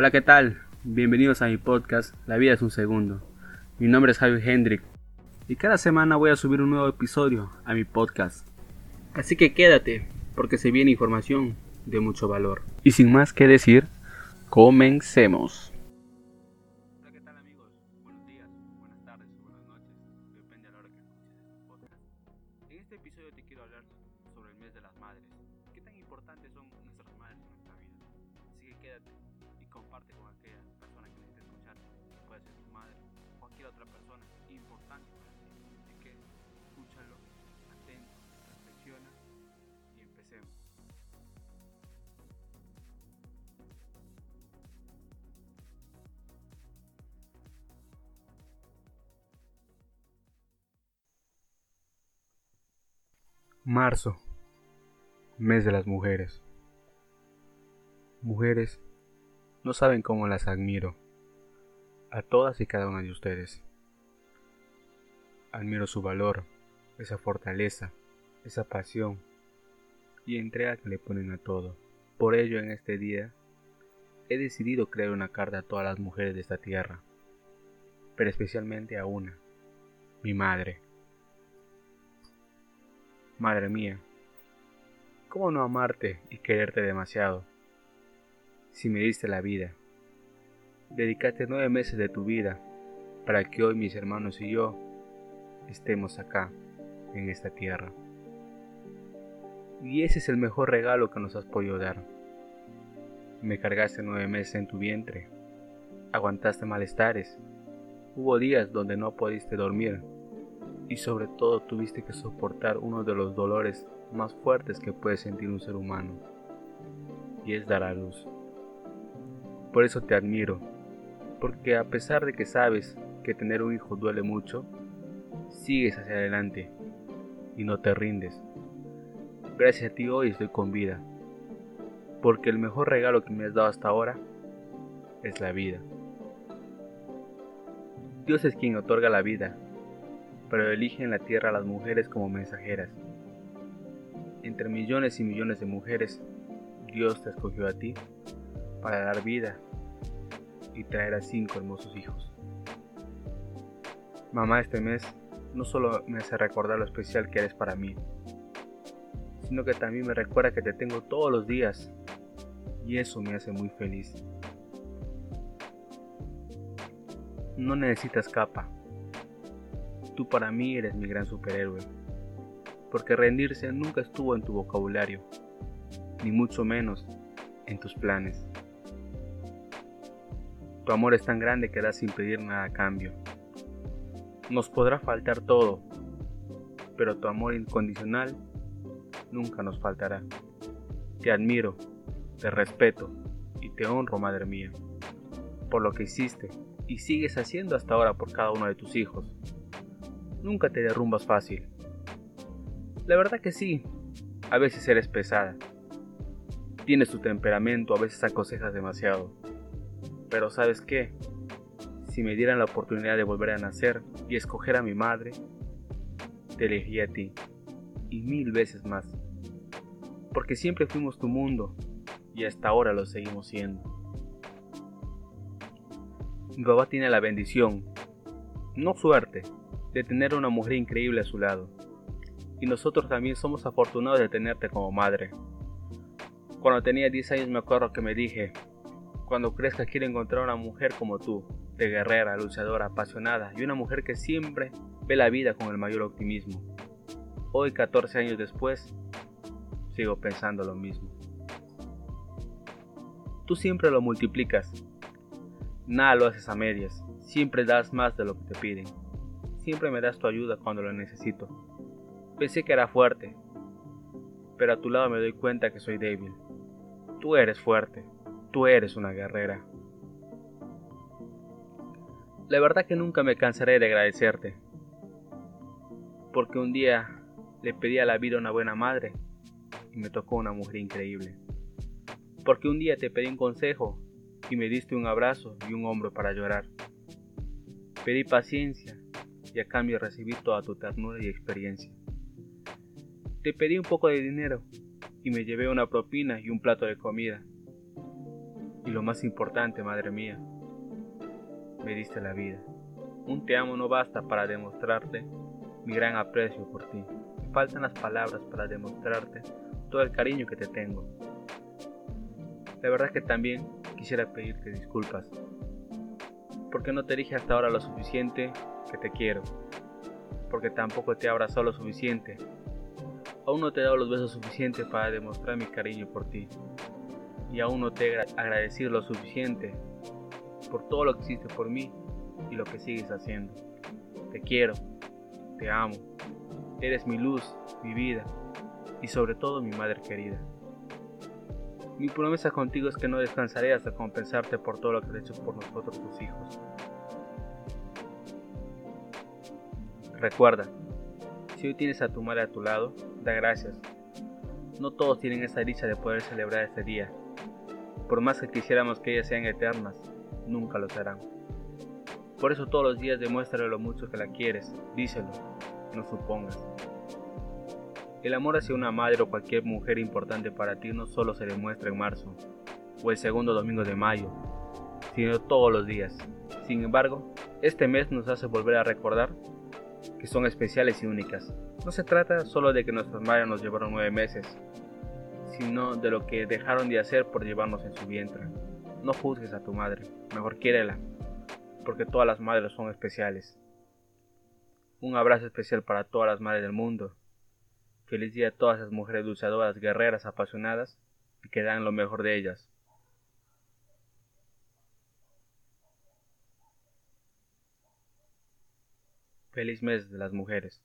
Hola, ¿qué tal? Bienvenidos a mi podcast La vida es un segundo. Mi nombre es Javier Hendrik y cada semana voy a subir un nuevo episodio a mi podcast. Así que quédate, porque se viene información de mucho valor. Y sin más que decir, comencemos. Hola, ¿qué tal amigos? Buenos días, buenas tardes buenas noches, depende de la hora que escuches este podcast. En este episodio te quiero hablar sobre el mes de las madres. ¿Qué tan importantes son nuestras madres en nuestra vida? Así que quédate comparte con aquella persona que necesita escuchar, puede ser tu madre o cualquier otra persona importante para ti. Así que escúchalo, atento, reflexiona y empecemos. Marzo, mes de las mujeres. Mujeres, no saben cómo las admiro, a todas y cada una de ustedes. Admiro su valor, esa fortaleza, esa pasión y entrega que le ponen a todo. Por ello, en este día, he decidido crear una carta a todas las mujeres de esta tierra, pero especialmente a una, mi madre. Madre mía, ¿cómo no amarte y quererte demasiado? Si me diste la vida, dedicaste nueve meses de tu vida para que hoy mis hermanos y yo estemos acá, en esta tierra. Y ese es el mejor regalo que nos has podido dar. Me cargaste nueve meses en tu vientre, aguantaste malestares, hubo días donde no pudiste dormir y sobre todo tuviste que soportar uno de los dolores más fuertes que puede sentir un ser humano, y es dar a luz. Por eso te admiro, porque a pesar de que sabes que tener un hijo duele mucho, sigues hacia adelante y no te rindes. Gracias a ti hoy estoy con vida, porque el mejor regalo que me has dado hasta ahora es la vida. Dios es quien otorga la vida pero elige en la tierra a las mujeres como mensajeras. Entre millones y millones de mujeres, Dios te escogió a ti para dar vida y traer a cinco hermosos hijos. Mamá, este mes no solo me hace recordar lo especial que eres para mí, sino que también me recuerda que te tengo todos los días y eso me hace muy feliz. No necesitas capa, Tú para mí eres mi gran superhéroe, porque rendirse nunca estuvo en tu vocabulario, ni mucho menos en tus planes. Tu amor es tan grande que da sin pedir nada a cambio. Nos podrá faltar todo, pero tu amor incondicional nunca nos faltará. Te admiro, te respeto y te honro, madre mía, por lo que hiciste y sigues haciendo hasta ahora por cada uno de tus hijos nunca te derrumbas fácil. La verdad que sí, a veces eres pesada. Tienes tu temperamento, a veces aconsejas demasiado. Pero sabes qué, si me dieran la oportunidad de volver a nacer y escoger a mi madre, te elegí a ti, y mil veces más. Porque siempre fuimos tu mundo, y hasta ahora lo seguimos siendo. Mi papá tiene la bendición, no suerte, de tener una mujer increíble a su lado. Y nosotros también somos afortunados de tenerte como madre. Cuando tenía 10 años me acuerdo que me dije, cuando crezca quiero encontrar una mujer como tú, de guerrera, luchadora, apasionada y una mujer que siempre ve la vida con el mayor optimismo. Hoy, 14 años después, sigo pensando lo mismo. Tú siempre lo multiplicas. Nada lo haces a medias. Siempre das más de lo que te piden siempre me das tu ayuda cuando lo necesito. Pensé que era fuerte, pero a tu lado me doy cuenta que soy débil. Tú eres fuerte, tú eres una guerrera. La verdad que nunca me cansaré de agradecerte, porque un día le pedí a la vida una buena madre y me tocó una mujer increíble. Porque un día te pedí un consejo y me diste un abrazo y un hombro para llorar. Pedí paciencia y a cambio recibí toda tu ternura y experiencia. Te pedí un poco de dinero y me llevé una propina y un plato de comida. Y lo más importante, madre mía, me diste la vida. Un te amo no basta para demostrarte mi gran aprecio por ti. Faltan las palabras para demostrarte todo el cariño que te tengo. La verdad que también quisiera pedirte disculpas, porque no te dije hasta ahora lo suficiente que te quiero, porque tampoco te he abrazado lo suficiente. Aún no te he dado los besos suficientes para demostrar mi cariño por ti, y aún no te he agradecido lo suficiente por todo lo que hiciste por mí y lo que sigues haciendo. Te quiero, te amo, eres mi luz, mi vida y sobre todo mi madre querida. Mi promesa contigo es que no descansaré hasta compensarte por todo lo que has hecho por nosotros tus hijos. Recuerda, si hoy tienes a tu madre a tu lado, da gracias. No todos tienen esa dicha de poder celebrar este día. Por más que quisiéramos que ellas sean eternas, nunca lo serán. Por eso todos los días demuéstrale lo mucho que la quieres, díselo, no supongas. El amor hacia una madre o cualquier mujer importante para ti no solo se demuestra en marzo o el segundo domingo de mayo, sino todos los días. Sin embargo, este mes nos hace volver a recordar que son especiales y únicas. No se trata solo de que nuestras madres nos llevaron nueve meses, sino de lo que dejaron de hacer por llevarnos en su vientre. No juzgues a tu madre, mejor quiérela, porque todas las madres son especiales. Un abrazo especial para todas las madres del mundo. Feliz día a todas esas mujeres luchadoras, guerreras, apasionadas y que dan lo mejor de ellas. Feliz mes de las mujeres.